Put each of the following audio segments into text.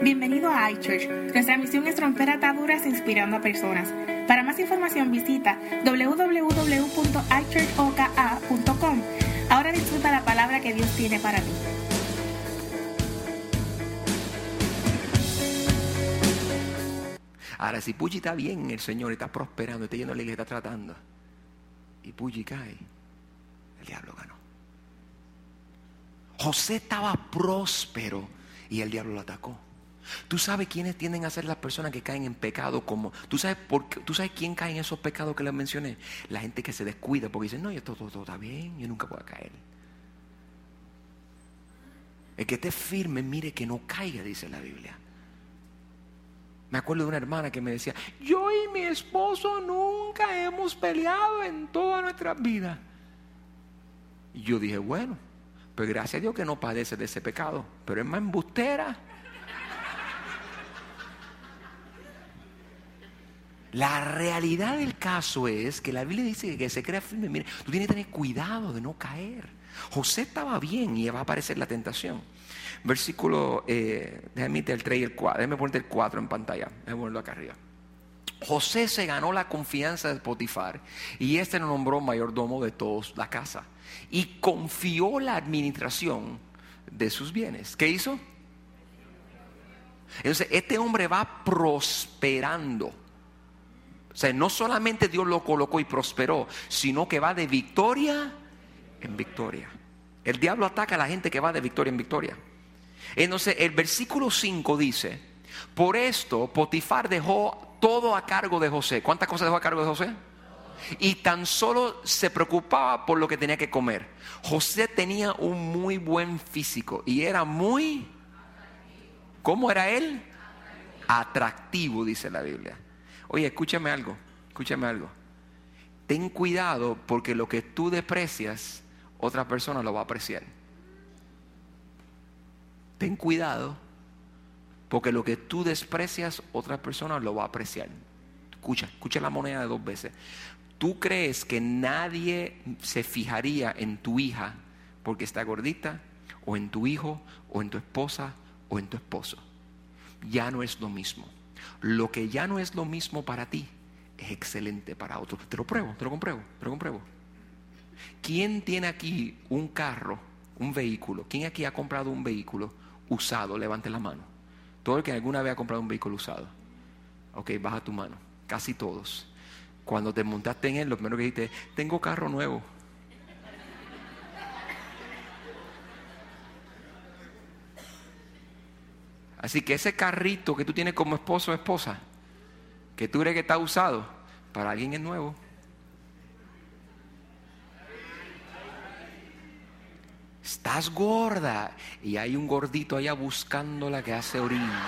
Bienvenido a iChurch. Nuestra misión es romper ataduras inspirando a personas. Para más información visita www.ichurchoka.com. Ahora disfruta la palabra que Dios tiene para ti. Ahora, si Puyi está bien, el Señor está prosperando, está yendo a la iglesia, está tratando, y Puyi cae, el diablo ganó. José estaba próspero y el diablo lo atacó. Tú sabes quiénes tienden a ser las personas que caen en pecado como tú sabes por qué? tú sabes quién cae en esos pecados que les mencioné, la gente que se descuida porque dice, "No, yo todo, todo, está bien, yo nunca voy a caer." El que esté firme, mire que no caiga, dice la Biblia. Me acuerdo de una hermana que me decía, yo y mi esposo nunca hemos peleado en toda nuestra vida. Y yo dije, bueno, pues gracias a Dios que no padece de ese pecado, pero es más embustera. La realidad del caso es que la Biblia dice que se crea firme. Mire, tú tienes que tener cuidado de no caer. José estaba bien y va a aparecer la tentación. Versículo, eh, déjame el 3 y el 4, déjame ponerte el 4 en pantalla, déjame ponerlo acá arriba. José se ganó la confianza de Potifar y este lo nombró mayordomo de toda la casa y confió la administración de sus bienes. ¿Qué hizo? Entonces, este hombre va prosperando. O sea, no solamente Dios lo colocó y prosperó, sino que va de victoria en victoria. El diablo ataca a la gente que va de victoria en victoria. Entonces el versículo 5 dice, por esto Potifar dejó todo a cargo de José. ¿Cuántas cosas dejó a cargo de José? Y tan solo se preocupaba por lo que tenía que comer. José tenía un muy buen físico y era muy... ¿Cómo era él? Atractivo, dice la Biblia. Oye, escúchame algo, escúchame algo. Ten cuidado porque lo que tú desprecias, otra persona lo va a apreciar ten cuidado, porque lo que tú desprecias, otra persona lo va a apreciar. Escucha, escucha la moneda de dos veces. ¿Tú crees que nadie se fijaría en tu hija porque está gordita, o en tu hijo, o en tu esposa, o en tu esposo? Ya no es lo mismo. Lo que ya no es lo mismo para ti es excelente para otro. Te lo pruebo, te lo compruebo, te lo compruebo. ¿Quién tiene aquí un carro, un vehículo? ¿Quién aquí ha comprado un vehículo? usado, levante la mano. Todo el que alguna vez ha comprado un vehículo usado. Ok, baja tu mano. Casi todos. Cuando te montaste en él, lo primero que dijiste, tengo carro nuevo. Así que ese carrito que tú tienes como esposo o esposa, que tú crees que está usado, para alguien es nuevo. estás gorda. Y hay un gordito allá buscando la que hace orilla.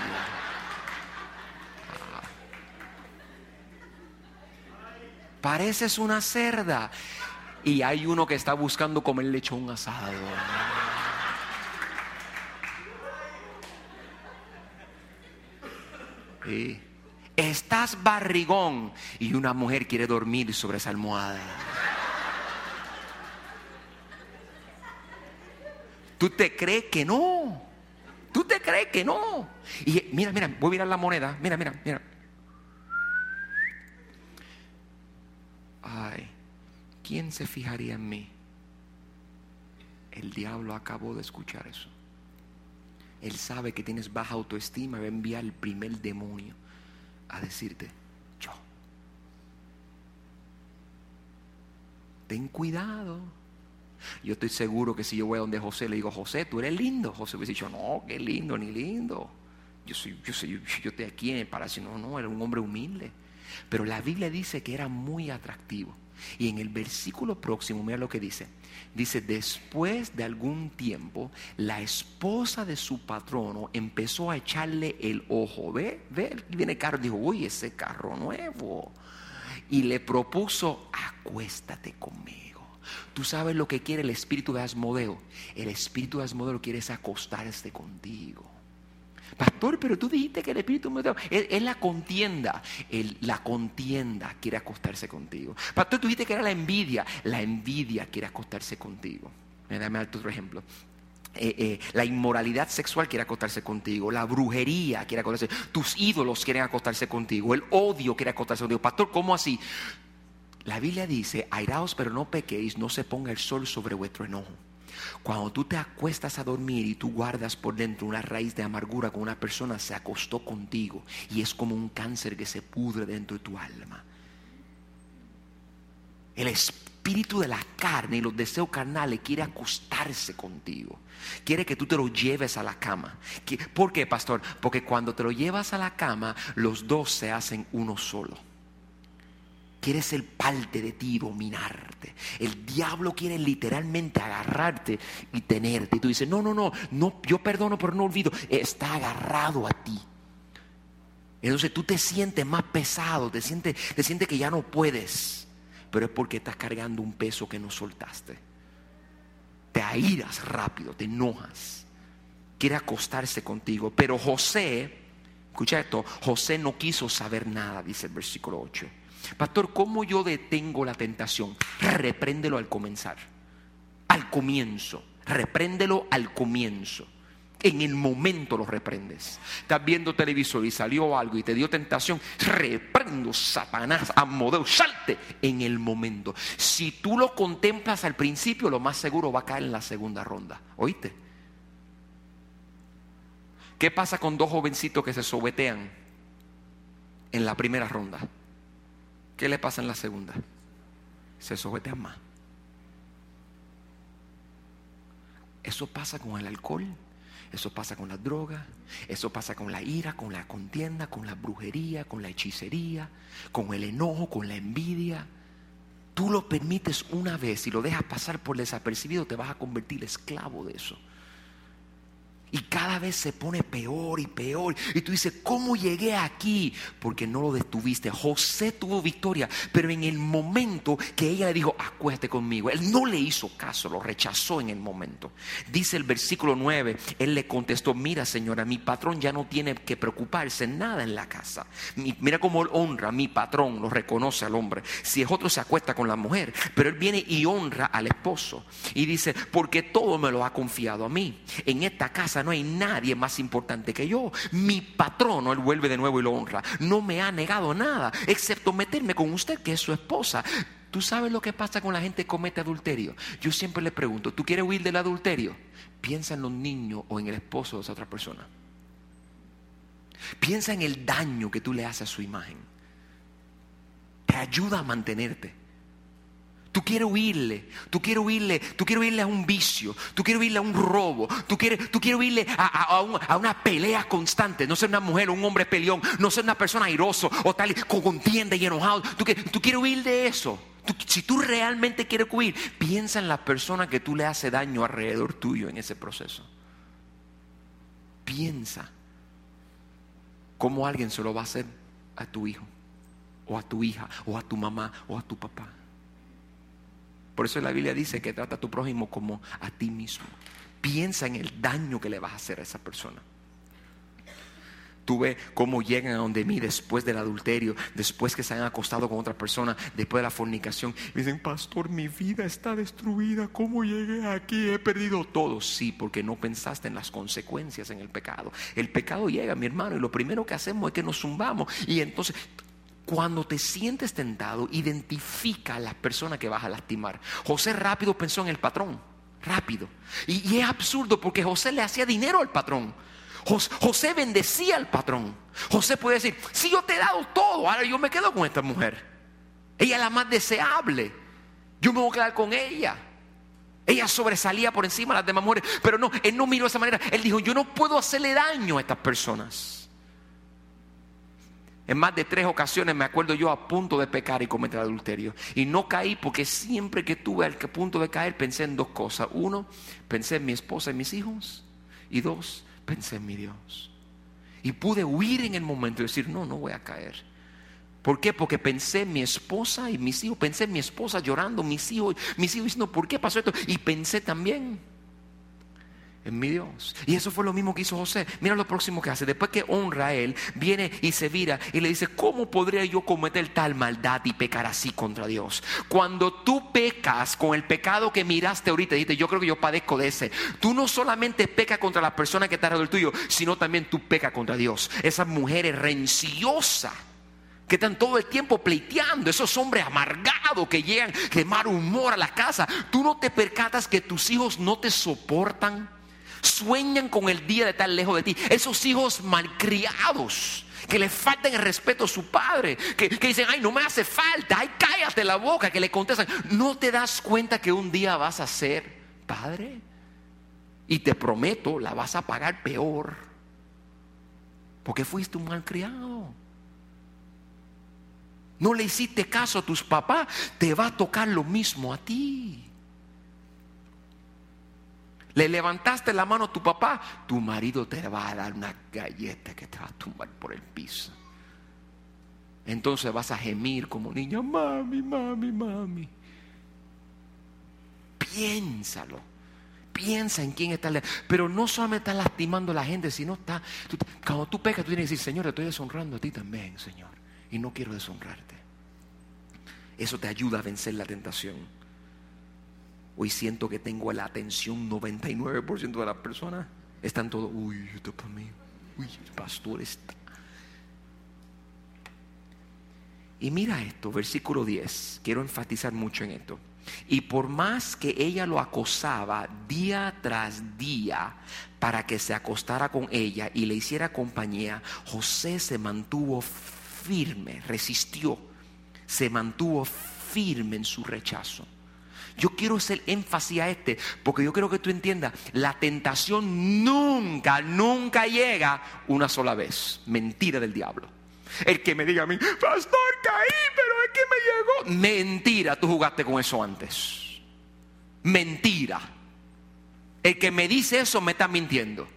Pareces una cerda. Y hay uno que está buscando comer lechón asado. Estás barrigón y una mujer quiere dormir sobre esa almohada. Tú te crees que no. Tú te crees que no. Y mira, mira, voy a mirar la moneda. Mira, mira, mira. Ay, ¿quién se fijaría en mí? El diablo acabó de escuchar eso. Él sabe que tienes baja autoestima va a enviar el primer demonio a decirte, yo. Ten cuidado. Yo estoy seguro que si yo voy a donde José le digo, José, tú eres lindo. José hubiese dicho, no, qué lindo, ni lindo. Yo soy, yo soy, yo estoy aquí en el palacio. No, no, era un hombre humilde. Pero la Biblia dice que era muy atractivo. Y en el versículo próximo, mira lo que dice. Dice, después de algún tiempo, la esposa de su patrono empezó a echarle el ojo. Ve, ve, viene el carro y dijo, uy, ese carro nuevo. Y le propuso, acuéstate conmigo. Tú sabes lo que quiere el espíritu de Asmodeo. El espíritu de Asmodeo quiere es acostarse contigo. Pastor, pero tú dijiste que el espíritu Asmodeo es, la contienda. la contienda quiere acostarse contigo. Pastor, tú dijiste que era la envidia. La envidia quiere acostarse contigo. Dame otro ejemplo. eh, eh, la inmoralidad sexual quiere acostarse contigo, la brujería quiere acostarse, tus ídolos quieren acostarse contigo, el odio quiere acostarse contigo. Pastor, ¿cómo así? La Biblia dice, airaos pero no pequéis, no se ponga el sol sobre vuestro enojo. Cuando tú te acuestas a dormir y tú guardas por dentro una raíz de amargura con una persona, se acostó contigo y es como un cáncer que se pudre dentro de tu alma. El espíritu de la carne y los deseos carnales quiere acostarse contigo. Quiere que tú te lo lleves a la cama. ¿Por qué, pastor? Porque cuando te lo llevas a la cama, los dos se hacen uno solo. Quiere ser parte de ti, dominarte. El diablo quiere literalmente agarrarte y tenerte. Y tú dices, no, no, no, no, yo perdono, pero no olvido. Está agarrado a ti. Entonces tú te sientes más pesado, te sientes, te sientes que ya no puedes. Pero es porque estás cargando un peso que no soltaste. Te airas rápido, te enojas. Quiere acostarse contigo. Pero José, escucha esto, José no quiso saber nada, dice el versículo 8. Pastor, ¿cómo yo detengo la tentación? Repréndelo al comenzar. Al comienzo. Repréndelo al comienzo. En el momento lo reprendes. Estás viendo televisor y salió algo y te dio tentación. Reprendo, Satanás, Amodeo, salte en el momento. Si tú lo contemplas al principio, lo más seguro va a caer en la segunda ronda. ¿Oíste? ¿Qué pasa con dos jovencitos que se sobetean en la primera ronda? ¿Qué le pasa en la segunda? Se sobetean más. Eso pasa con el alcohol, eso pasa con la droga, eso pasa con la ira, con la contienda, con la brujería, con la hechicería, con el enojo, con la envidia. Tú lo permites una vez y lo dejas pasar por desapercibido, te vas a convertir esclavo de eso. Y cada vez se pone peor y peor. Y tú dices, ¿cómo llegué aquí? Porque no lo detuviste. José tuvo victoria, pero en el momento que ella le dijo, acuéstate conmigo, él no le hizo caso, lo rechazó en el momento. Dice el versículo 9, él le contestó, mira señora, mi patrón ya no tiene que preocuparse nada en la casa. Mira cómo él honra, mi patrón lo reconoce al hombre. Si es otro se acuesta con la mujer, pero él viene y honra al esposo. Y dice, porque todo me lo ha confiado a mí. En esta casa no hay nadie más importante que yo. Mi patrono, él vuelve de nuevo y lo honra, no me ha negado nada, excepto meterme con usted, que es su esposa. ¿Tú sabes lo que pasa con la gente que comete adulterio? Yo siempre le pregunto, ¿tú quieres huir del adulterio? Piensa en los niños o en el esposo de esa otra persona. Piensa en el daño que tú le haces a su imagen. Te ayuda a mantenerte. Tú quieres huirle, tú quieres huirle, tú quieres huirle a un vicio, tú quieres huirle a un robo, tú quieres, tú quieres huirle a, una pelea constante, no ser una mujer o un hombre peleón, no ser una persona airoso o tal, con contienda y enojado. Tú, tú quieres huir de eso. si tú realmente quieres huir, piensa en la persona que tú le hace daño alrededor tuyo en ese proceso. Piensa cómo alguien se lo va a hacer a tu hijo, o a tu hija, o a tu mamá, o a tu papá. Por eso la Biblia dice que trata a tu prójimo como a ti mismo. Piensa en el daño que le vas a hacer a esa persona. Tú ves cómo llegan a donde mí después del adulterio, después que se han acostado con otra persona, después de la fornicación. Y dicen, pastor, mi vida está destruida. ¿Cómo llegué aquí? He perdido todo. Sí, porque no pensaste en las consecuencias en el pecado. El pecado llega, mi hermano, y lo primero que hacemos es que nos zumbamos. Y entonces cuando te sientes tentado, identifica a la persona que vas a lastimar. José rápido pensó en el patrón, rápido. Y, es absurdo porque José le hacía dinero al patrón. José, bendecía al patrón. José puede decir, si yo te he dado todo, ahora yo me quedo con esta mujer. Ella es la más deseable. Yo me voy a quedar con ella. Ella sobresalía por encima de las demás mujeres. Pero no, él no miró de esa manera. Él dijo, yo no puedo hacerle daño a estas personas. En más de tres ocasiones me acuerdo yo a punto de pecar y cometer adulterio. Y no caí porque siempre que tuve al punto de caer pensé en dos cosas. Uno, pensé en mi esposa y mis hijos. Y dos, pensé en mi Dios. Y pude huir en el momento y decir, no, no voy a caer. ¿Por qué? Porque pensé en mi esposa y mis hijos. Pensé en mi esposa llorando, mis hijos, mis hijos diciendo, ¿por qué pasó esto? Y pensé también en mi Dios. Y eso fue lo mismo que hizo José. Mira lo próximo que hace. Después que honra a él, viene y se vira y le dice, ¿cómo podría yo cometer tal maldad y pecar así contra Dios? Cuando tú pecas con el pecado que miraste ahorita, dijiste, yo creo que yo padezco de ese. Tú no solamente pecas contra la persona que está alrededor tuyo, sino también tú pecas contra Dios. Esa mujer es rencillosa que están todo el tiempo pleiteando, esos hombres amargados que llegan de mal humor a la casa. Tú no te percatas que tus hijos no te soportan sueñan con el día de estar lejos de ti. Esos hijos malcriados que le faltan el respeto a su padre, que, dicen, ay, no me hace falta, ay, cállate la boca, que le contestan, ¿no te das cuenta que un día vas a ser padre? Y te prometo, la vas a pagar peor, porque fuiste un malcriado. No le hiciste caso a tus papás, te va a tocar lo mismo a ti. Le levantaste la mano a tu papá, tu marido te va a dar una galleta que te va a tumbar por el piso. Entonces vas a gemir como niña, mami, mami, mami. Piénsalo. Piensa en quién está. Pero no solamente está lastimando a la gente, sino está. cuando tú pecas, tú tienes que decir, Señor, te estoy deshonrando a ti también, Señor. Y no quiero deshonrarte. Eso te ayuda a vencer la tentación. Hoy siento que tengo la atención 99% de las personas. Están todos, uy, esto para mí. Uy, el pastor está. Y mira esto, versículo 10. Quiero enfatizar mucho en esto. Y por más que ella lo acosaba día tras día para que se acostara con ella y le hiciera compañía, José se mantuvo firme, resistió, se mantuvo firme en su rechazo. Yo quiero hacer énfasis a este, porque yo quiero que tú entiendas, la tentación nunca, nunca llega una sola vez. Mentira del diablo. El que me diga a mí, pastor, caí, pero es que me llegó. Mentira, tú jugaste con eso antes. Mentira. El que me dice eso me está mintiendo.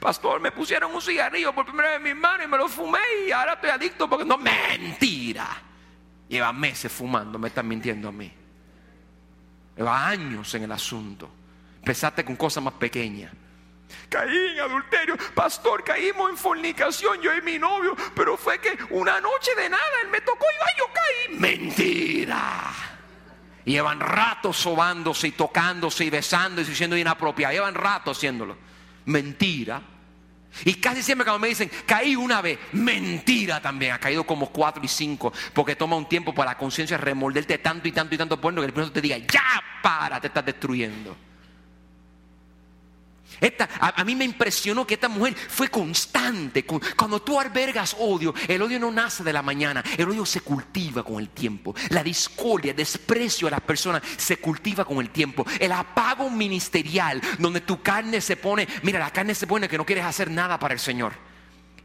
Pastor, me pusieron un cigarrillo por primera vez en mis manos y me lo fumé y ahora estoy adicto porque no, mentira. Lleva meses fumando, me están mintiendo a mí. Lleva años en el asunto. Empezaste con cosas más pequeñas. Caí en adulterio, pastor, caímos en fornicación, yo y mi novio, pero fue que una noche de nada él me tocó y yo caí. Mentira. llevan rato sobándose y tocándose y besándose y siendo inapropiado. Llevan rato haciéndolo. Mentira. Y casi siempre cuando me dicen, caí una vez, mentira también, ha caído como cuatro y cinco, porque toma un tiempo para la conciencia remorderte tanto y tanto y tanto bueno que el primero te diga, ya para, te estás destruyendo a, mí me impresionó que esta mujer fue constante. Cuando tú albergas odio, el odio no nace de la mañana, el odio se cultiva con el tiempo. La discordia, desprecio a las personas se cultiva con el tiempo. El apago ministerial, donde tu carne se pone, mira, la carne se pone que no quieres hacer nada para el Señor.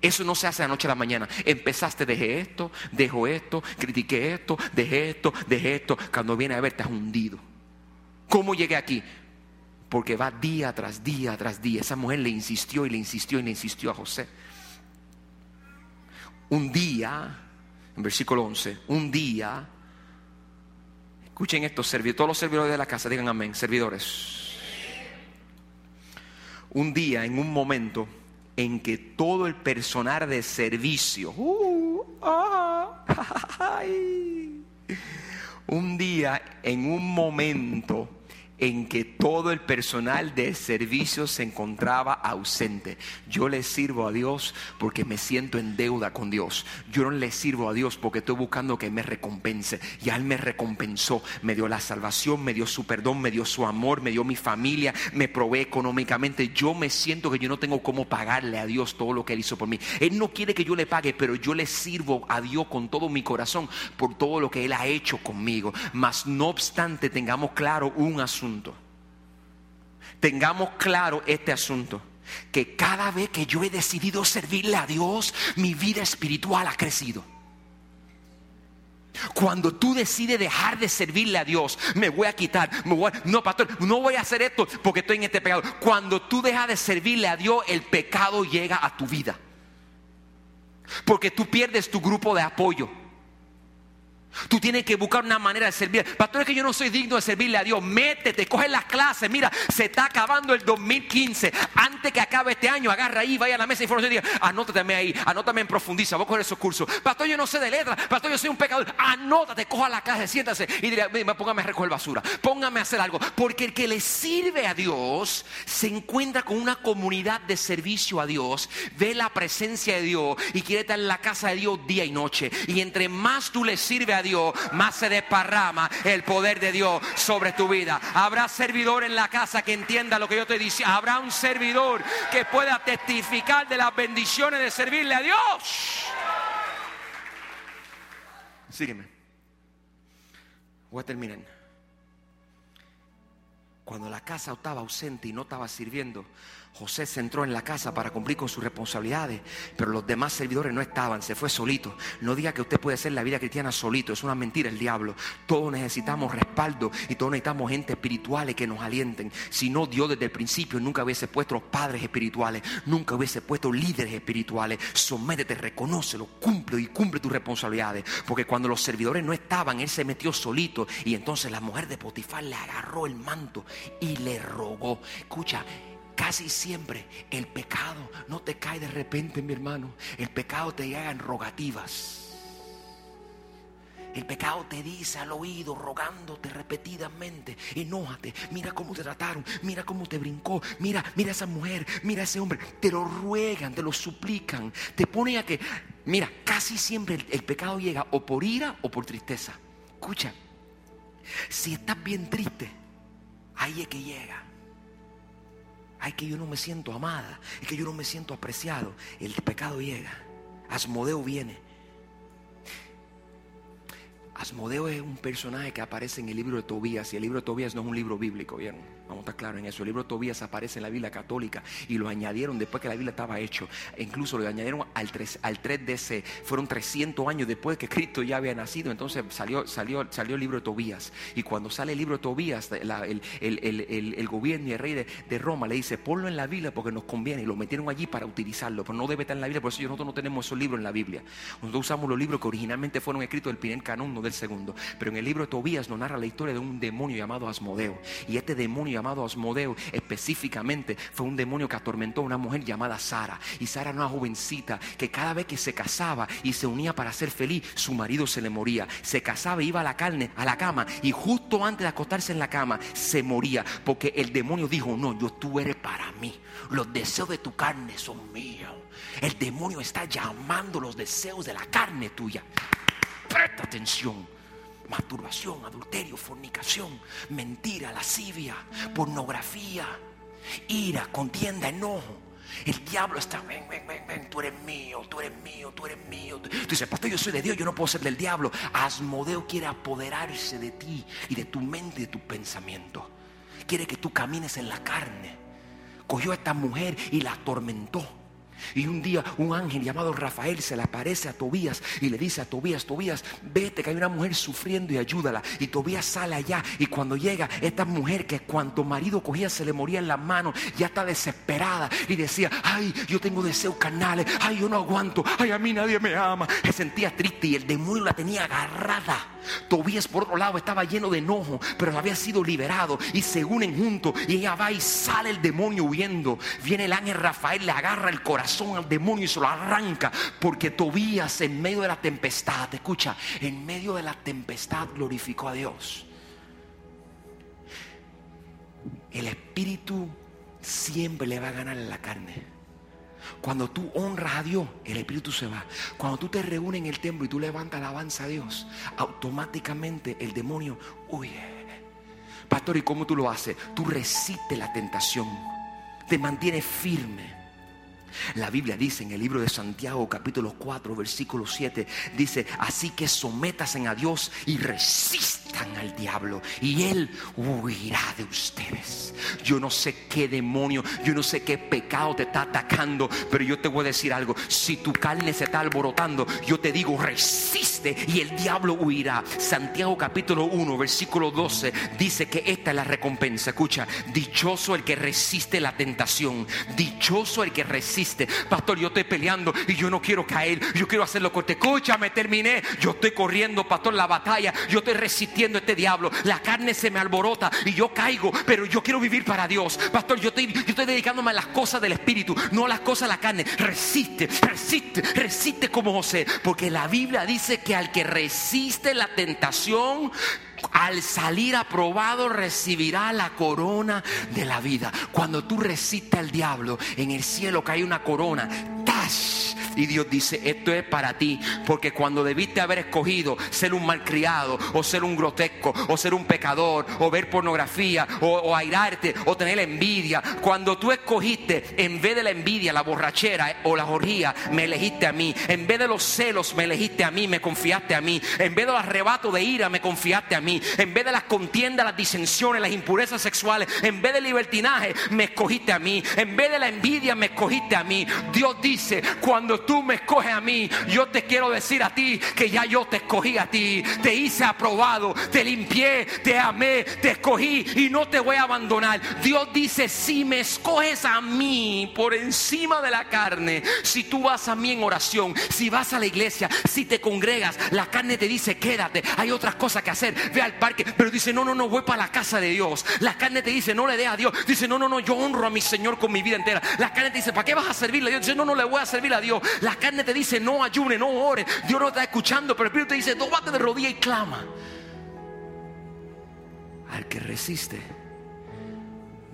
Eso no se hace de la noche a la mañana. Empezaste, dejé esto, dejo esto, critiqué esto, dejé esto, dejé esto. Cuando viene a ver, te has hundido. ¿Cómo llegué aquí? Porque va día tras día tras día. Esa mujer le insistió y le insistió y le insistió a José. Un día, en versículo 11, un día, escuchen esto, todos los servidores de la casa, digan amén, servidores. Un día, en un momento en que todo el personal de servicio, uh, ah, un día, en un momento, en que todo el personal de servicio se encontraba ausente. Yo le sirvo a Dios porque me siento en deuda con Dios. Yo no le sirvo a Dios porque estoy buscando que me recompense. Y Él me recompensó. Me dio la salvación, me dio su perdón, me dio su amor, me dio mi familia, me provee económicamente. Yo me siento que yo no tengo cómo pagarle a Dios todo lo que Él hizo por mí. Él no quiere que yo le pague, pero yo le sirvo a Dios con todo mi corazón por todo lo que Él ha hecho conmigo. Mas no obstante, tengamos claro un asunto Tengamos claro este asunto. Que cada vez que yo he decidido servirle a Dios, mi vida espiritual ha crecido. Cuando tú decides dejar de servirle a Dios, me voy a quitar, no, pastor, no voy a hacer esto porque estoy en este pecado. Cuando tú dejas de servirle a Dios, el pecado llega a tu vida. Porque tú pierdes tu grupo de apoyo. Tú tienes que buscar una manera de servir. Pastor, es que yo no soy digno de servirle a Dios. Métete, coge las clases. Mira, se está acabando el 2015. Antes que acabe este año, agarra ahí, vaya a la mesa de información y diga, anótateme ahí, anótame en profundiza. Voy a coger esos cursos. Pastor, yo no sé de letras. Pastor, yo soy un pecador. Anótate, coja la clase, siéntase y diga, póngame a recoger basura. Póngame a hacer algo. Porque el que le sirve a Dios se encuentra con una comunidad de servicio a Dios. Ve la presencia de Dios y quiere estar en la casa de Dios día y noche. Y entre más tú le sirves a Dios, más se desparrama el poder de Dios sobre tu vida. Habrá servidor en la casa que entienda lo que yo te dice. Habrá un servidor que pueda testificar de las bendiciones de servirle a Dios. Sígueme. Voy a terminar. Cuando la casa estaba ausente y no estaba sirviendo, José se entró en la casa para cumplir con sus responsabilidades, pero los demás servidores no estaban, se fue solito. No diga que usted puede hacer la vida cristiana solito, es una mentira el diablo. Todos necesitamos respaldo y todos necesitamos gente espirituales que nos alienten. Si no, Dios desde el principio nunca hubiese puesto padres espirituales, nunca hubiese puesto líderes espirituales. Sométete, reconócelo, cumple y cumple tus responsabilidades. Porque cuando los servidores no estaban, él se metió solito y entonces la mujer de Potifar le agarró el manto y le rogó. Escucha, Casi siempre el pecado no te cae de repente, mi hermano. El pecado te llega en rogativas. El pecado te dice al oído, rogándote repetidamente, enójate, mira cómo te trataron, mira cómo te brincó, mira, mira esa mujer, mira ese hombre. Te lo ruegan, te lo suplican, te ponen a que, mira, casi siempre el, el pecado llega o por ira o por tristeza. Escucha, si estás bien triste, ahí es que llega. Ay, que yo no me siento amada, es que yo no me siento apreciado. El pecado llega. Asmodeo viene. Asmodeo es un personaje que aparece en el libro de Tobías y el libro de Tobías no es un libro bíblico, ¿vieron? Vamos a estar claros en eso. El libro de Tobías aparece en la Biblia católica y lo añadieron después que la Biblia estaba hecho. Incluso lo añadieron al 3, al 3 DC. Fueron 300 años después que Cristo ya había nacido. Entonces salió, salió, salió el libro de Tobías. Y cuando sale el libro de Tobías, el, gobierno y el rey de, Roma le dice, ponlo en la Biblia porque nos conviene. Y lo metieron allí para utilizarlo. Pero no debe estar en la Biblia, por eso nosotros no tenemos esos libros en la Biblia. Nosotros usamos los libros que originalmente fueron escritos del primer canon, no del segundo. Pero en el libro de Tobías nos narra la historia de un demonio llamado Asmodeo. Y este demonio llamado Asmodeo específicamente fue un demonio que atormentó a una mujer llamada Sara. Y Sara era una jovencita que cada vez que se casaba y se unía para ser feliz, su marido se le moría. Se casaba e iba a la carne, a la cama, y justo antes de acostarse en la cama, se moría. Porque el demonio dijo: No, yo tú eres para mí. Los deseos de tu carne son míos. El demonio está llamando los deseos de la carne tuya. Presta atención masturbación, adulterio, fornicación, mentira, lascivia, pornografía, ira, contienda, enojo. El diablo está, ven, ven, ven, ven, tú eres mío, tú eres mío, tú eres mío. Tú dices, pastor, yo soy de Dios, yo no puedo ser del diablo. Asmodeo quiere apoderarse de ti y de tu mente y de tu pensamiento. Quiere que tú camines en la carne. Cogió a esta mujer y la atormentó y un día un ángel llamado Rafael se le aparece a Tobías y le dice a Tobías, Tobías, vete que hay una mujer sufriendo y ayúdala. Y Tobías sale allá y cuando llega esta mujer que cuanto marido cogía se le moría en las manos, ya está desesperada y decía, ay, yo tengo deseos carnales, ay, yo no aguanto, ay, a mí nadie me ama. Se sentía triste y el demonio la tenía agarrada. Tobías por otro lado estaba lleno de enojo, pero había sido liberado y se unen juntos y ella va y sale el demonio huyendo. Viene el ángel Rafael, le agarra el corazón al demonio y se lo arranca porque Tobías en medio de la tempestad, escucha, en medio de la tempestad glorificó a Dios. El espíritu siempre le va a ganar en la carne. Cuando tú honras a Dios, el Espíritu se va. Cuando tú te reúnes en el templo y tú levantas alabanza a Dios, automáticamente el demonio huye. Pastor, ¿y cómo tú lo haces? Tú resistes la tentación. Te mantienes firme. La Biblia dice en el libro de Santiago capítulo 4 versículo 7 dice, así que sométasen a Dios y resistan al diablo y él huirá de ustedes. Yo no sé qué demonio, yo no sé qué pecado te está atacando, pero yo te voy a decir algo. Si tu carne se está alborotando, yo te digo, resiste y el diablo huirá. Santiago capítulo 1, versículo 12 dice que esta es la recompensa. Escucha, dichoso el que resiste la tentación, dichoso el que resiste. Pastor, yo estoy peleando y yo no quiero caer, yo quiero hacerlo corte. Escúchame, terminé. Yo estoy corriendo, pastor, la batalla. Yo estoy resistiendo este diablo. La carne se me alborota y yo caigo, pero yo quiero vivir para Dios. Pastor, yo estoy, yo estoy dedicándome a las cosas del Espíritu, no a las cosas de la carne. Resiste, resiste, resiste como José. Porque la Biblia dice que al que resiste la tentación, al salir aprobado recibirá la corona de la vida. Cuando tú resistes al diablo, en el cielo cae una corona. Y Dios dice, esto es para ti, porque cuando debiste haber escogido ser un malcriado, o ser un grotesco, o ser un pecador, o ver pornografía, o, airarte, o tener envidia, cuando tú escogiste, en vez de la envidia, la borrachera o la orgía, me elegiste a mí, en vez de los celos, me elegiste a mí, me confiaste a mí, en vez del arrebato de ira, me confiaste a mí, en vez de las contiendas, las disensiones, las impurezas sexuales, en vez del libertinaje, me escogiste a mí, en vez de la envidia, me escogiste a mí. Dios dice, cuando tú me escoges a mí, yo te quiero decir a ti que ya yo te escogí a ti, te hice aprobado, te limpié, te amé, te escogí y no te voy a abandonar. Dios dice, si me escoges a mí por encima de la carne, si tú vas a mí en oración, si vas a la iglesia, si te congregas, la carne te dice, quédate, hay otras cosas que hacer, ve al parque, pero dice, no, no, no, voy para la casa de Dios. La carne te dice, no le dé a Dios. Dice, no, no, no, yo honro a mi Señor con mi vida entera. La carne te dice, ¿para qué vas a servirle a Dios? Dice, no, no le voy a servir a Dios. La carne te dice, no ayune, no ore. Dios no está escuchando, pero el Espíritu te dice, bate de rodilla y clama. Al que resiste,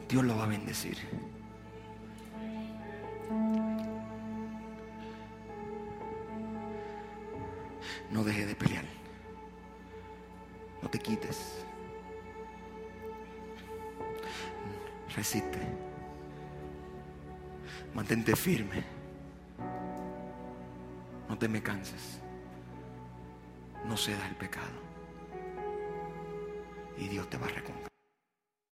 Dios lo va a bendecir. No deje de pelear. No te quites. Resiste. Mantente firme. No te me canses. No cedas el pecado. Y Dios te va a recompensar.